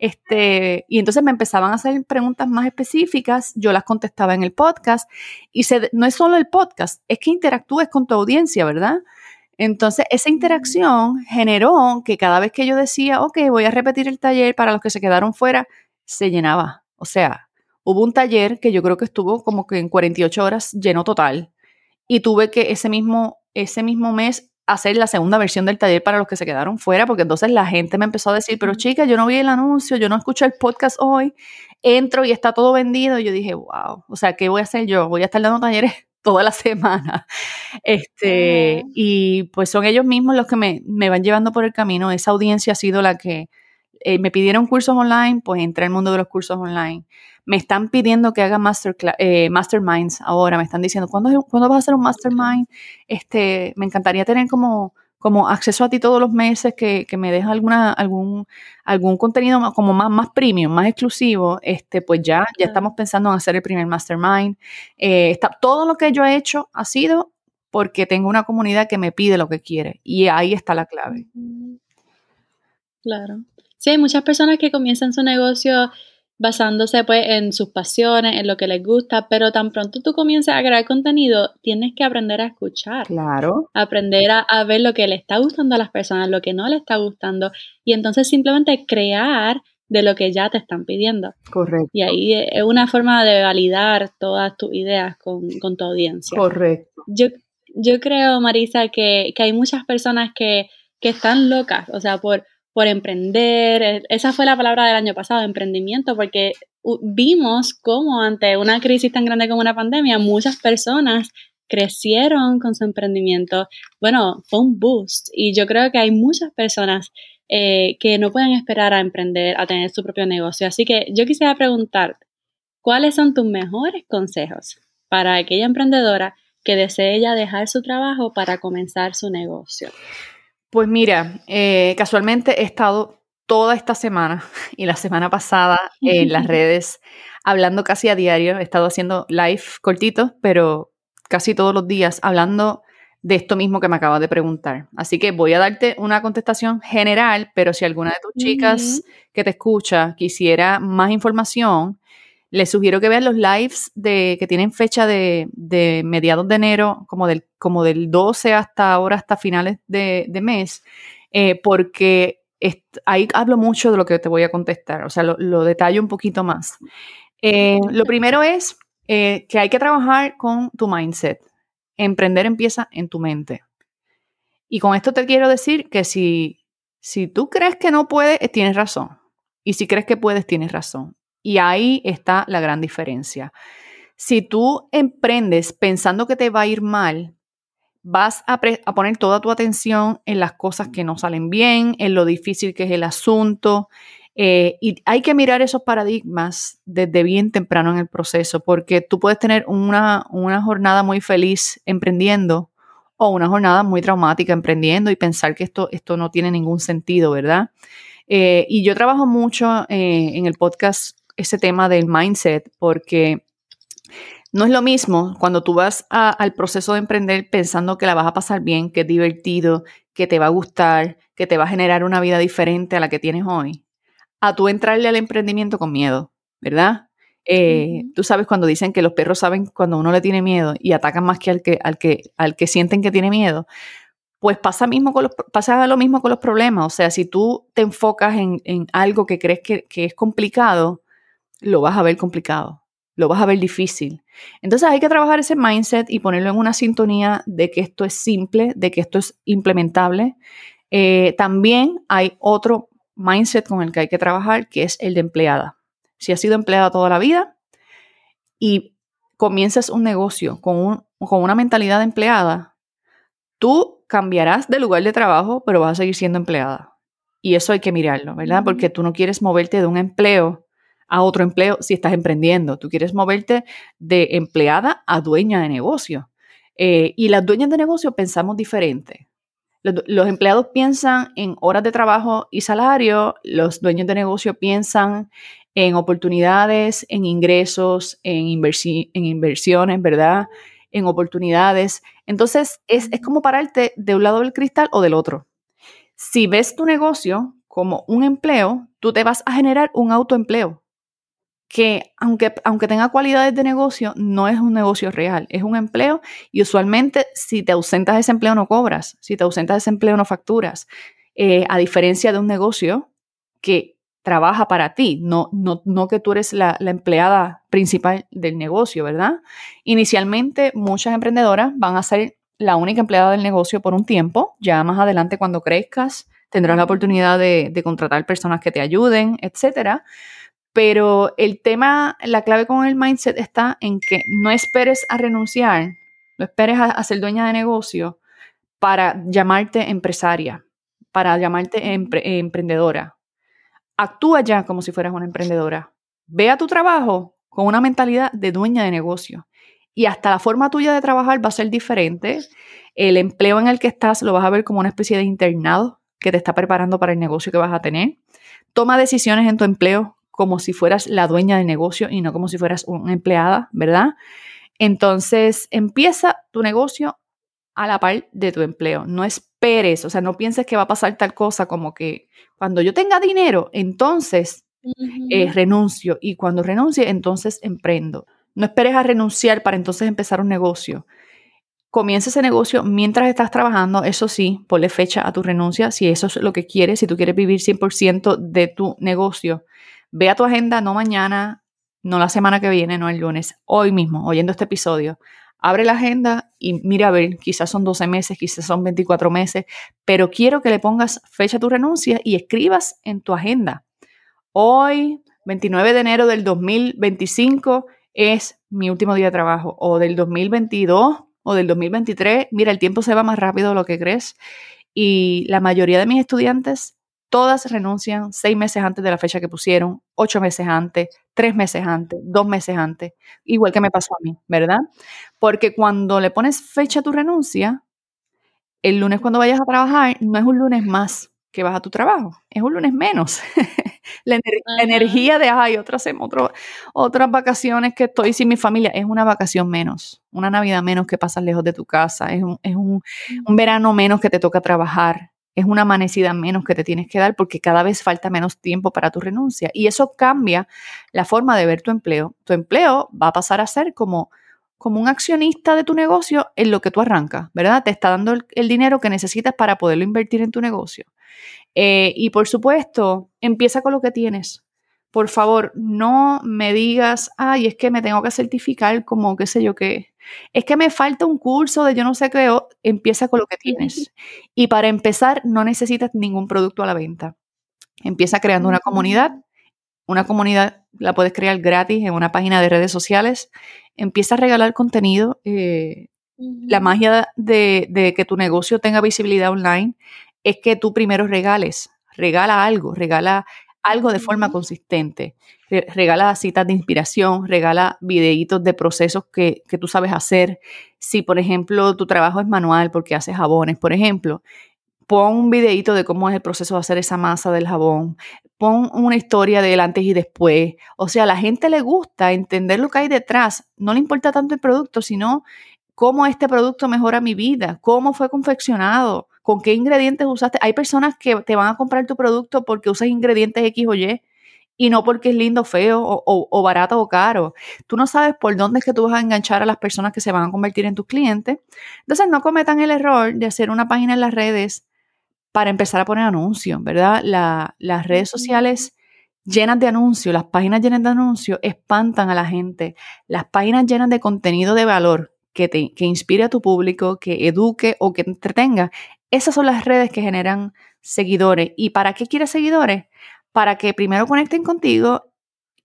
Este, y entonces me empezaban a hacer preguntas más específicas, yo las contestaba en el podcast y se, no es solo el podcast, es que interactúes con tu audiencia, ¿verdad? Entonces, esa interacción generó que cada vez que yo decía, ok, voy a repetir el taller para los que se quedaron fuera, se llenaba. O sea, hubo un taller que yo creo que estuvo como que en 48 horas lleno total. Y tuve que ese mismo, ese mismo mes hacer la segunda versión del taller para los que se quedaron fuera, porque entonces la gente me empezó a decir, pero chica, yo no vi el anuncio, yo no escuché el podcast hoy, entro y está todo vendido. Y yo dije, wow, o sea, ¿qué voy a hacer yo? Voy a estar dando talleres toda la semana. Este, Y pues son ellos mismos los que me, van llevando por el camino. Esa audiencia ha sido la que eh, me pidieron cursos online, pues entré al mundo de los cursos online. Me están pidiendo que haga master, eh, masterminds ahora, me están diciendo, ¿cuándo, ¿cuándo vas a hacer un mastermind? Este, me encantaría tener como como acceso a ti todos los meses, que, me deja alguna, algún, algún contenido como más, más premium, más exclusivo, este, pues ya, ya estamos pensando en hacer el primer mastermind. Eh, está, todo lo que yo he hecho ha sido porque tengo una comunidad que me pide lo que quiere y ahí está la clave. Claro. Sí, hay muchas personas que comienzan su negocio basándose pues en sus pasiones, en lo que les gusta, pero tan pronto tú comienzas a crear contenido, tienes que aprender a escuchar. Claro. Aprender a, ver lo que le está gustando a las personas, lo que no le está gustando, y entonces simplemente crear de lo que ya te están pidiendo. Correcto. Y ahí es una forma de validar todas tus ideas con, tu audiencia. Correcto. Yo, yo creo, Marisa, que, que hay muchas personas que, que están locas, o sea, por por emprender. E, esa fue la palabra del año pasado, emprendimiento, porque vimos cómo ante una crisis tan grande como una pandemia, muchas personas crecieron con su emprendimiento. Bueno, fue un boost y yo creo que hay muchas personas eh, que no pueden esperar a emprender, a tener su propio negocio. Así que yo quisiera preguntarte, ¿cuáles son tus mejores consejos para aquella emprendedora que desee ya dejar su trabajo para comenzar su negocio? Pues mira, eh, casualmente he estado toda esta semana y la semana pasada en las redes hablando casi a diario. He estado haciendo live cortitos, pero casi todos los días hablando de esto mismo que me acabas de preguntar. Así que voy a darte una contestación general, pero si alguna de tus chicas que te escucha quisiera más información, les sugiero que vean los lives de, que tienen fecha de, mediados de enero, como del, como del 12 hasta ahora, hasta finales de, mes, eh, porque ahí hablo mucho de lo que te voy a contestar, o sea, lo, detallo un poquito más. Eh, lo primero es eh, que hay que trabajar con tu mindset. Emprender empieza en tu mente. Y con esto te quiero decir que si, si tú crees que no puedes, tienes razón. Y si crees que puedes, tienes razón. Y ahí está la gran diferencia. Si tú emprendes pensando que te va a ir mal, vas a, poner toda tu atención en las cosas que no salen bien, en lo difícil que es el asunto. Eh, y hay que mirar esos paradigmas desde bien temprano en el proceso, porque tú puedes tener una, una jornada muy feliz emprendiendo o una jornada muy traumática emprendiendo y pensar que esto, esto no tiene ningún sentido, ¿verdad? Eh, y yo trabajo mucho eh, en el podcast ese tema del mindset, porque no es lo mismo cuando tú vas al proceso de emprender pensando que la vas a pasar bien, que es divertido, que te va a gustar, que te va a generar una vida diferente a la que tienes hoy, a tú entrarle al emprendimiento con miedo, ¿verdad? Eh, tú sabes cuando dicen que los perros saben cuando uno le tiene miedo y atacan más que al que, al que, al que sienten que tiene miedo. Pues pasa, mismo con los, pasa lo mismo con los problemas. O sea, si tú te enfocas en, algo que crees que, que es complicado, lo vas a ver complicado, lo vas a ver difícil. Entonces hay que trabajar ese mindset y ponerlo en una sintonía de que esto es simple, de que esto es implementable. Eh, también hay otro mindset con el que hay que trabajar, que es el de empleada. Si has sido empleada toda la vida y comienzas un negocio con, con una mentalidad de empleada, tú cambiarás de lugar de trabajo, pero vas a seguir siendo empleada. Y eso hay que mirarlo, ¿verdad? Porque tú no quieres moverte de un empleo a otro empleo si estás emprendiendo. Tú quieres moverte de empleada a dueña de negocio. Eh, y las dueñas de negocio pensamos diferente. Los, empleados piensan en horas de trabajo y salario, los dueños de negocio piensan en oportunidades, en ingresos, en, en inversiones, ¿verdad? En oportunidades. Entonces, es, es como pararte de un lado del cristal o del otro. Si ves tu negocio como un empleo, tú te vas a generar un autoempleo que aunque, aunque tenga cualidades de negocio, no es un negocio real, es un empleo y usualmente si te ausentas de ese empleo no cobras, si te ausentas de ese empleo no facturas, eh, a diferencia de un negocio que trabaja para ti, no, no, no que tú eres la, empleada principal del negocio, ¿verdad? Inicialmente muchas emprendedoras van a ser la única empleada del negocio por un tiempo, ya más adelante cuando crezcas tendrás la oportunidad de, de contratar personas que te ayuden, etcétera pero el tema, la clave con el mindset está en que no esperes a renunciar, no esperes a, ser dueña de negocio para llamarte empresaria, para llamarte emprendedora. Actúa ya como si fueras una emprendedora. Ve a tu trabajo con una mentalidad de dueña de negocio. Y hasta la forma tuya de trabajar va a ser diferente. El empleo en el que estás lo vas a ver como una especie de internado que te está preparando para el negocio que vas a tener. Toma decisiones en tu empleo como si fueras la dueña del negocio y no como si fueras una empleada, ¿verdad? Entonces, empieza tu negocio a la par de tu empleo. No esperes, o sea, no pienses que va a pasar tal cosa como que cuando yo tenga dinero, entonces eh, renuncio y cuando renuncie, entonces emprendo. No esperes a renunciar para entonces empezar un negocio. Comienza ese negocio mientras estás trabajando, eso sí, ponle fecha a tu renuncia si eso es lo que quieres, si tú quieres vivir 100% de tu negocio. Ve a tu agenda, no mañana, no la semana que viene, no el lunes, hoy mismo, oyendo este episodio. Abre la agenda y mira a ver, quizás son 12 meses, quizás son 24 meses, pero quiero que le pongas fecha a tu renuncia y escribas en tu agenda. Hoy, 29 de enero del 2025, es mi último día de trabajo, o del 2022 o del 2023. Mira, el tiempo se va más rápido de lo que crees. Y la mayoría de mis estudiantes Todas renuncian seis meses antes de la fecha que pusieron, ocho meses antes, tres meses antes, dos meses antes, igual que me pasó a mí, ¿verdad? Porque cuando le pones fecha a tu renuncia, el lunes cuando vayas a trabajar no es un lunes más que vas a tu trabajo, es un lunes menos. la, energía de, ay, otras, otro, otras vacaciones que estoy sin mi familia, es una vacación menos, una Navidad menos que pasas lejos de tu casa, es un, es un, un verano menos que te toca trabajar, es una amanecida menos que te tienes que dar porque cada vez falta menos tiempo para tu renuncia. Y eso cambia la forma de ver tu empleo. Tu empleo va a pasar a ser como, como un accionista de tu negocio en lo que tú arrancas, ¿verdad? Te está dando el, dinero que necesitas para poderlo invertir en tu negocio. Eh, y por supuesto, empieza con lo que tienes por favor, no me digas, ay, es que me tengo que certificar como qué sé yo qué. Es que me falta un curso de yo no sé qué, empieza con lo que tienes. Y para empezar, no necesitas ningún producto a la venta. Empieza creando una comunidad. Una comunidad la puedes crear gratis en una página de redes sociales. Empieza a regalar contenido. Eh, la magia de, de que tu negocio tenga visibilidad online es que tú primero regales. Regala algo, regala algo de forma consistente. Regala citas de inspiración, regala videitos de procesos que, tú sabes hacer. Si, por ejemplo, tu trabajo es manual porque haces jabones, por ejemplo, pon un videito de cómo es el proceso de hacer esa masa del jabón. Pon una historia del antes y después. O sea, a la gente le gusta entender lo que hay detrás. No le importa tanto el producto, sino cómo este producto mejora mi vida, cómo fue confeccionado, con qué ingredientes usaste. Hay personas que te van a comprar tu producto porque usas ingredientes X o Y y no porque es lindo, feo o, barato o caro. Tú no sabes por dónde es que tú vas a enganchar a las personas que se van a convertir en tus clientes. Entonces no cometan el error de hacer una página en las redes para empezar a poner anuncios, ¿verdad? las redes sociales llenas de anuncios, las páginas llenas de anuncios espantan a la gente. Las páginas llenas de contenido de valor que, te, que inspire a tu público, que eduque o que entretenga, esas son las redes que generan seguidores. ¿Y para qué quieres seguidores? Para que primero conecten contigo,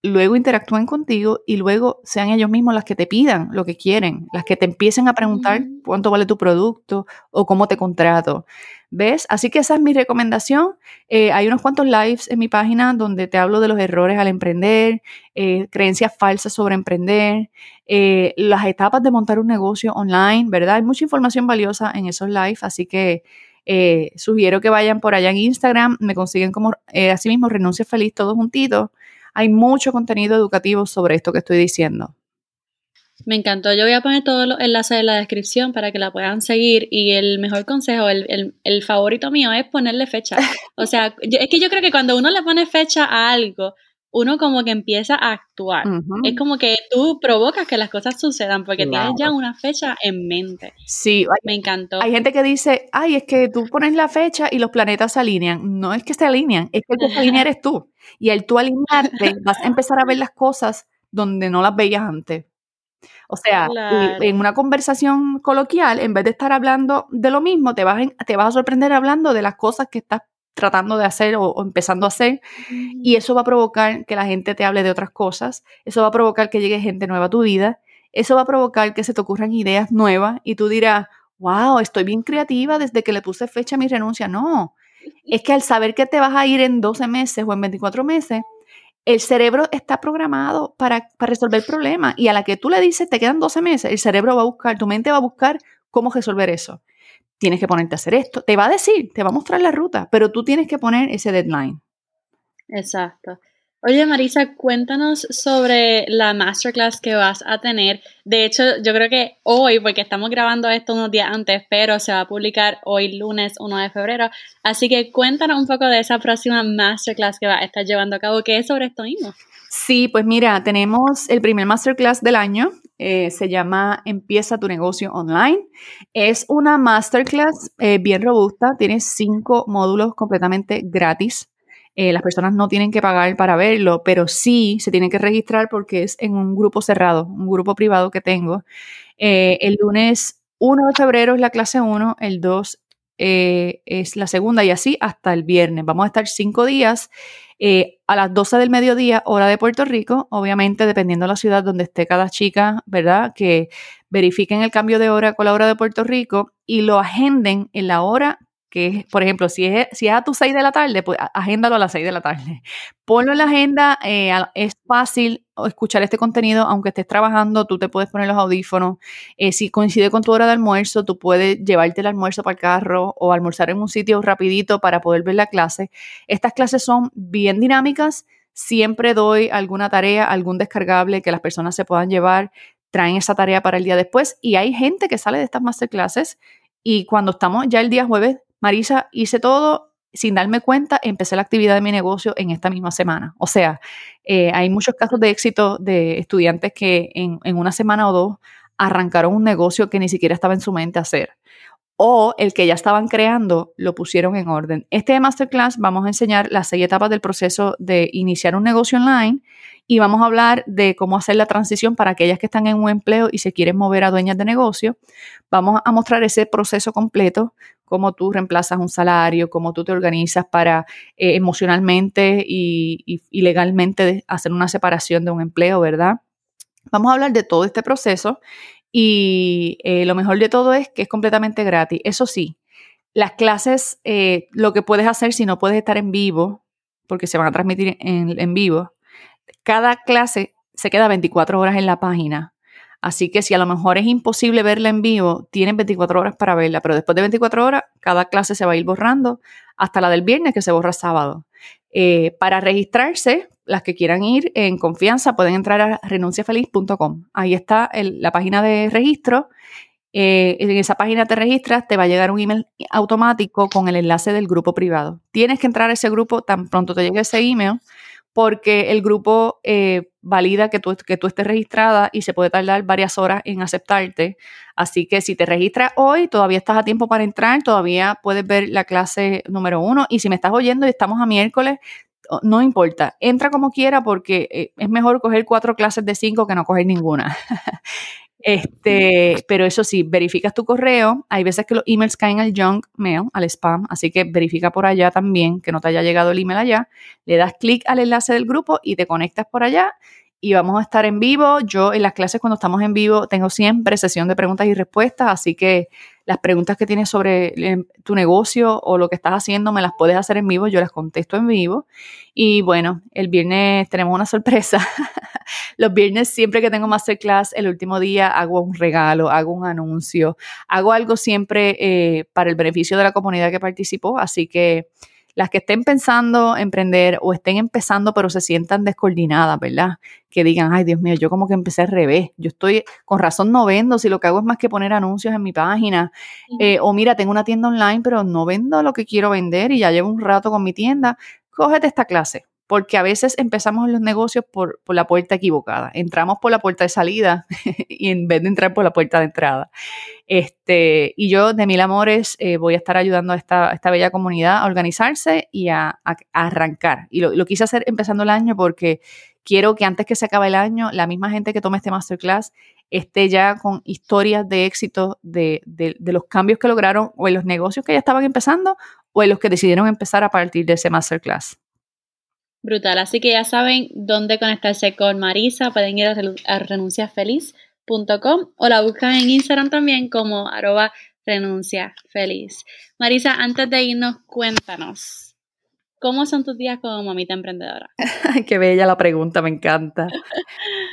luego interactúen contigo y luego sean ellos mismos las que te pidan lo que quieren, las que te empiecen a preguntar cuánto vale tu producto o cómo te contrato. ¿Ves? Así que esa es mi recomendación. Eh, hay unos cuantos lives en mi página donde te hablo de los errores al emprender, eh, creencias falsas sobre emprender, eh, las etapas de montar un negocio online, ¿verdad? Hay mucha información valiosa en esos lives, así que sugiero que vayan por allá en Instagram, me consiguen como así mismo Renuncia Feliz, todos juntitos. Hay mucho contenido educativo sobre esto que estoy diciendo. Me encantó. Yo voy a poner todos los enlaces en la descripción para que la puedan seguir. Y el mejor consejo, el, favorito mío es ponerle fecha. O sea, es que yo creo que cuando uno le pone fecha a algo, uno como que empieza a actuar. Es como que tú provocas que las cosas sucedan porque tienes ya una fecha en mente. Sí, me encantó. Hay gente que dice, ay, es que tú pones la fecha y los planetas se alinean. No es que se alinean, es que el que se alinea eres tú. Y al tú alinearte, vas a empezar a ver las cosas donde no las veías antes. O sea, en una conversación coloquial, en vez de estar hablando de lo mismo, te vas, te vas a sorprender hablando de las cosas que estás tratando de hacer o, empezando a hacer. Y eso va a provocar que la gente te hable de otras cosas. Eso va a provocar que llegue gente nueva a tu vida. Eso va a provocar que se te ocurran ideas nuevas y tú dirás, wow, estoy bien creativa desde que le puse fecha a mi renuncia. No, es que al saber que te vas a ir en 12 meses o en 24 meses, el cerebro está programado para, resolver problemas y a la que tú le dices te quedan 12 meses, el cerebro va a buscar, tu mente va a buscar cómo resolver eso. tienes que ponerte a hacer esto. Te va a decir, te va a mostrar la ruta, pero tú tienes que poner ese deadline. Exacto. Oye, Marisa, cuéntanos sobre la masterclass que vas a tener. De hecho, yo creo que hoy, porque estamos grabando esto unos días antes, pero se va a publicar hoy lunes 1 de febrero. Así que cuéntanos un poco de esa próxima masterclass que vas a estar llevando a cabo, que es sobre esto mismo. Sí, pues mira, tenemos el primer masterclass del año. Eh, se llama Empieza tu negocio online. Es una masterclass eh, bien robusta, tiene cinco módulos completamente gratis eh, las personas no tienen que pagar para verlo, pero sí se tienen que registrar porque es en un grupo cerrado, un grupo privado que tengo. Eh, el lunes 1 de febrero es la clase 1, el 2 eh, es la segunda y así hasta el viernes. Vamos a estar cinco días a las 12 del mediodía, hora de Puerto Rico, obviamente dependiendo de la ciudad donde esté cada chica, ¿verdad? Que verifiquen el cambio de hora con la hora de Puerto Rico y lo agenden en la hora que por ejemplo, si es, si es a tus 6 de la tarde, pues agéndalo a las 6 de la tarde. Ponlo en la agenda, eh, es fácil escuchar este contenido, aunque estés trabajando, tú te puedes poner los audífonos. Eh, si coincide con tu hora de almuerzo, tú puedes llevarte el almuerzo para el carro o almorzar en un sitio rapidito para poder ver la clase. Estas clases son bien dinámicas, siempre doy alguna tarea, algún descargable que las personas se puedan llevar traen esa tarea para el día después y hay gente que sale de estas masterclasses y cuando estamos ya el día jueves Marisa, hice todo sin darme cuenta, empecé la actividad de mi negocio en esta misma semana. O sea, eh, hay muchos casos de éxito de estudiantes que en, en, una semana o dos arrancaron un negocio que ni siquiera estaba en su mente hacer. O el que ya estaban creando, lo pusieron en orden. Este masterclass vamos a enseñar las seis etapas del proceso de iniciar un negocio online y vamos a hablar de cómo hacer la transición para aquellas que están en un empleo y se quieren mover a dueñas de negocio. Vamos a mostrar ese proceso completo, cómo tú reemplazas un salario, cómo tú te organizas para eh, emocionalmente y, legalmente hacer una separación de un empleo, ¿verdad? Vamos a hablar de todo este proceso y eh, lo mejor de todo es que es completamente gratis. Eso sí, las clases, eh, lo que puedes hacer si no puedes estar en vivo, porque se van a transmitir en, en vivo, cada clase se queda 24 horas en la página. Así que si a lo mejor es imposible verla en vivo, tienen 24 horas para verla, pero después de 24 horas, cada clase se va a ir borrando hasta la del viernes que se borra sábado. Eh, para registrarse, las que quieran ir en confianza pueden entrar a renunciafeliz.com. Ahí está la página de registro. Eh, en esa página te registras, te va a llegar un email automático con el enlace del grupo privado. Tienes que entrar a ese grupo tan pronto te llegue ese email porque el grupo eh, valida que tú, que tú estés registrada y se puede tardar varias horas en aceptarte. Así que si te registras hoy, todavía estás a tiempo para entrar, todavía puedes ver la clase número uno. Y si me estás oyendo y estamos a miércoles, no importa, entra como quiera porque eh, es mejor coger cuatro clases de cinco que no coger ninguna. Este, pero eso sí, verificas tu correo. Hay veces que los emails caen al junk mail, al spam, así que verifica por allá también que no te haya llegado el email allá. Le das clic al enlace del grupo y te conectas por allá y vamos a estar en vivo. Yo en las clases cuando estamos en vivo tengo siempre sesión de preguntas y respuestas, así que las preguntas que tienes sobre tu negocio o lo que estás haciendo me las puedes hacer en vivo, yo las contesto en vivo. Y bueno, el viernes tenemos una sorpresa. Los viernes siempre que tengo masterclass, el último día hago un regalo, hago un anuncio, hago algo siempre eh, para el beneficio de la comunidad que participó, así que las que estén pensando emprender o estén empezando pero se sientan descoordinadas, ¿verdad? Que digan, ay Dios mío, yo como que empecé al revés, yo estoy, con razón no vendo, si lo que hago es más que poner anuncios en mi página, eh, o mira, tengo una tienda online pero no vendo lo que quiero vender y ya llevo un rato con mi tienda, cógete esta clase, porque a veces empezamos los negocios por, por, la puerta equivocada. Entramos por la puerta de salida y en vez de entrar por la puerta de entrada. Este, y yo, de mil amores, eh, voy a estar ayudando a esta, esta, bella comunidad a organizarse y a, arrancar. Y lo, quise hacer empezando el año porque quiero que antes que se acabe el año, la misma gente que tome este masterclass esté ya con historias de éxito de, de, de los cambios que lograron o en los negocios que ya estaban empezando o en los que decidieron empezar a partir de ese masterclass. Brutal. Así que ya saben dónde conectarse con Marisa. Pueden ir a renunciafeliz.com o la buscan en Instagram también como arroba renunciafeliz. Marisa, antes de irnos, cuéntanos. ¿Cómo son tus días como mamita emprendedora? Qué bella la pregunta, me encanta.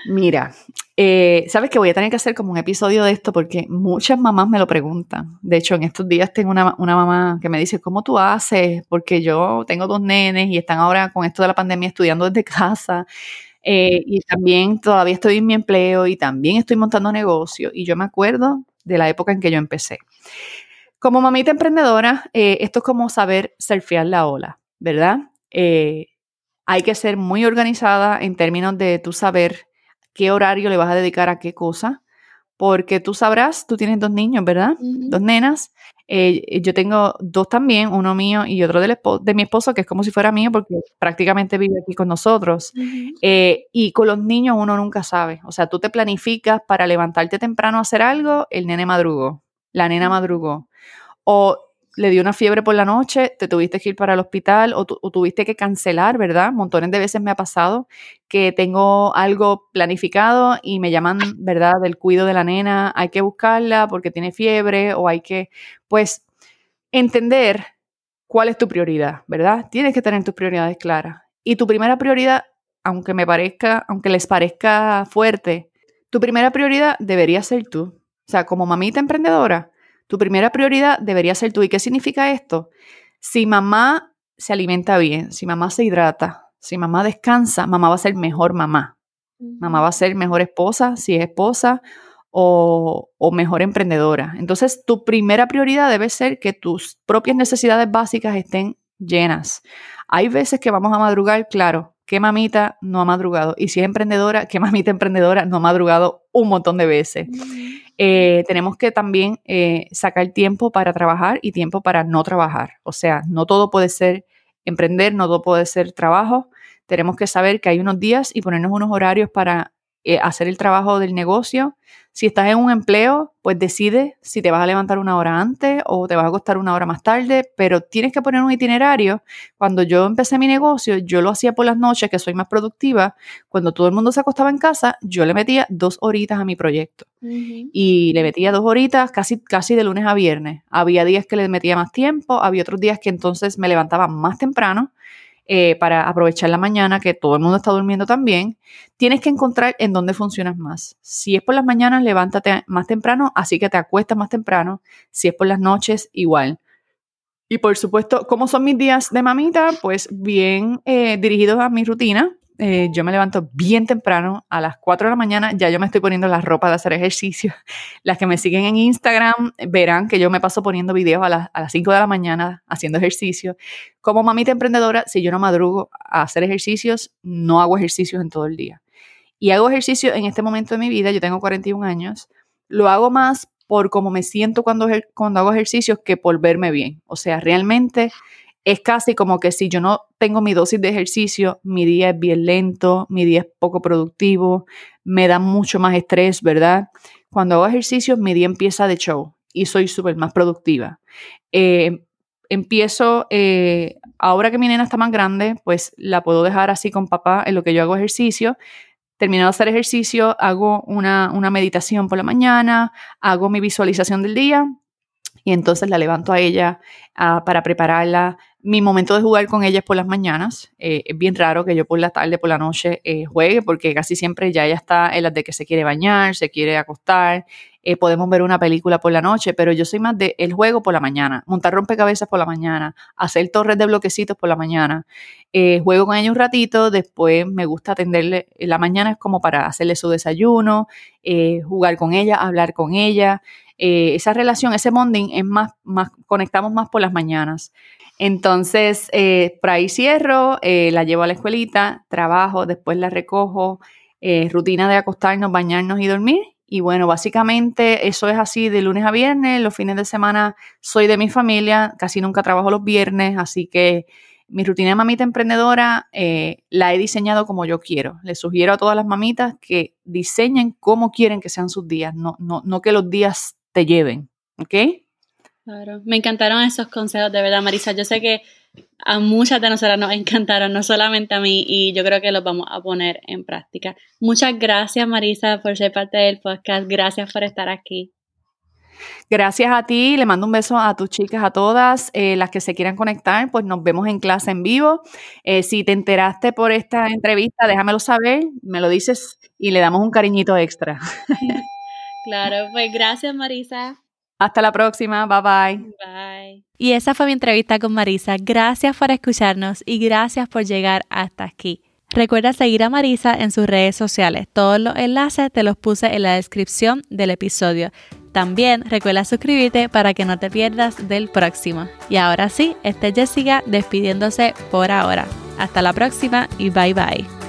Mira, Eh, Sabes que voy a tener que hacer como un episodio de esto porque muchas mamás me lo preguntan. De hecho, en estos días tengo una, mamá que me dice, ¿cómo tú haces? Porque yo tengo dos nenes y están ahora con esto de la pandemia estudiando desde casa. Eh, y también todavía estoy en mi empleo y también estoy montando negocio. Y yo me acuerdo de la época en que yo empecé. Como mamita emprendedora, eh, esto es como saber surfear la ola, ¿verdad? Hay que ser muy organizada en términos de tu saber qué horario le vas a dedicar a qué cosa, porque tú sabrás, tú tienes dos niños, ¿verdad? Dos nenas. Eh, yo tengo dos también, uno mío y otro de mi esposo, que es como si fuera mío porque prácticamente vive aquí con nosotros. y con los niños uno nunca sabe. O sea, tú te planificas para levantarte temprano a hacer algo, el nene madrugó, la nena madrugó o le dio una fiebre por la noche, te tuviste que ir para el hospital o, tuviste que cancelar, ¿verdad? Montones de veces me ha pasado que tengo algo planificado y me llaman, ¿verdad? Del cuido de la nena, hay que buscarla porque tiene fiebre o hay que, pues, entender cuál es tu prioridad, ¿verdad? Tienes que tener tus prioridades claras. Y tu primera prioridad, aunque me parezca, aunque les parezca fuerte, tu primera prioridad debería ser tú. O sea, como mamita emprendedora, tu primera prioridad debería ser tú. ¿Y qué significa esto? Si mamá se alimenta bien, si mamá se hidrata, si mamá descansa, mamá va a ser mejor mamá. Mamá va a ser mejor esposa, si es esposa, o, o, mejor emprendedora. Entonces, tu primera prioridad debe ser que tus propias necesidades básicas estén llenas. Hay veces que vamos a madrugar, claro, ¿qué mamita no ha madrugado? Y si es emprendedora, ¿qué mamita emprendedora no ha madrugado un montón de veces? Eh, tenemos que también eh, sacar tiempo para trabajar y tiempo para no trabajar. O sea, no todo puede ser emprender, no todo puede ser trabajo. Tenemos que saber que hay unos días y ponernos unos horarios para eh, hacer el trabajo del negocio. Si estás en un empleo, pues decide si te vas a levantar una hora antes o te vas a acostar una hora más tarde, pero tienes que poner un itinerario. Cuando yo empecé mi negocio, yo lo hacía por las noches, que soy más productiva. Cuando todo el mundo se acostaba en casa, yo le metía dos horitas a mi proyecto. Y le metía dos horitas casi, casi de lunes a viernes. Había días que le metía más tiempo, había otros días que entonces me levantaba más temprano eh, para aprovechar la mañana, que todo el mundo está durmiendo también, tienes que encontrar en dónde funcionas más. Si es por las mañanas, levántate más temprano, así que te acuestas más temprano. Si es por las noches, igual. Y por supuesto, ¿cómo son mis días de mamita? Pues bien eh, dirigidos a mi rutina. Eh, yo me levanto bien temprano, a las 4 de la mañana, ya yo me estoy poniendo la ropa de hacer ejercicio. Las que me siguen en Instagram verán que yo me paso poniendo videos a, las, a las 5 de la mañana haciendo ejercicio. Como mamita emprendedora, si yo no madrugo a hacer ejercicios, no hago ejercicios en todo el día. Y hago ejercicio en este momento de mi vida, yo tengo 41 años, lo hago más por cómo me siento cuando, cuando hago ejercicios que por verme bien. O sea, realmente es casi como que si yo no tengo mi dosis de ejercicio, mi día es bien lento, mi día es poco productivo, me da mucho más estrés, ¿verdad? Cuando hago ejercicio, mi día empieza de show y soy súper más productiva. Eh, empiezo, eh, ahora que mi nena está más grande, pues la puedo dejar así con papá en lo que yo hago ejercicio. Termino de hacer ejercicio, hago una, una meditación por la mañana, hago mi visualización del día y entonces la levanto a ella ah, para prepararla. Mi momento de jugar con ella es por las mañanas. Eh, es bien raro que yo por la tarde, por la noche eh, juegue, porque casi siempre ya ella está en las de que se quiere bañar, se quiere acostar. Eh, podemos ver una película por la noche, pero yo soy más de el juego por la mañana, montar rompecabezas por la mañana, hacer torres de bloquecitos por la mañana. juego con ella un ratito, después me gusta atenderle. La mañana es como para hacerle su desayuno, jugar con ella, hablar con ella. Eh, esa relación, ese bonding es más, más, conectamos más por las mañanas. Entonces, eh, por ahí cierro, eh, la llevo a la escuelita, trabajo, después la recojo, rutina de acostarnos, bañarnos y dormir. Y bueno, básicamente eso es así de lunes a viernes. Los fines de semana soy de mi familia, casi nunca trabajo los viernes, así que mi rutina de mamita emprendedora la he diseñado como yo quiero. Les sugiero a todas las mamitas que diseñen como quieren que sean sus días, no, no, no que los días te lleven, ¿ok? Claro, me encantaron esos consejos, de verdad, Marisa. Yo sé que a muchas de nosotras nos encantaron, no solamente a mí, y yo creo que los vamos a poner en práctica. Muchas gracias, Marisa, por ser parte del podcast. Gracias por estar aquí. Gracias a ti, le mando un beso a tus chicas, a todas eh, las que se quieran conectar, pues nos vemos en clase en vivo. Eh, si te enteraste por esta entrevista, déjamelo saber, me lo dices y le damos un cariñito extra. Claro, pues gracias Marisa. Hasta la próxima, bye bye. Bye. Y esa fue mi entrevista con Marisa. Gracias por escucharnos y gracias por llegar hasta aquí. Recuerda seguir a Marisa en sus redes sociales. Todos los enlaces te los puse en la descripción del episodio. También recuerda suscribirte para que no te pierdas del próximo. Y ahora sí, este es Jessica despidiéndose por ahora. Hasta la próxima y bye bye.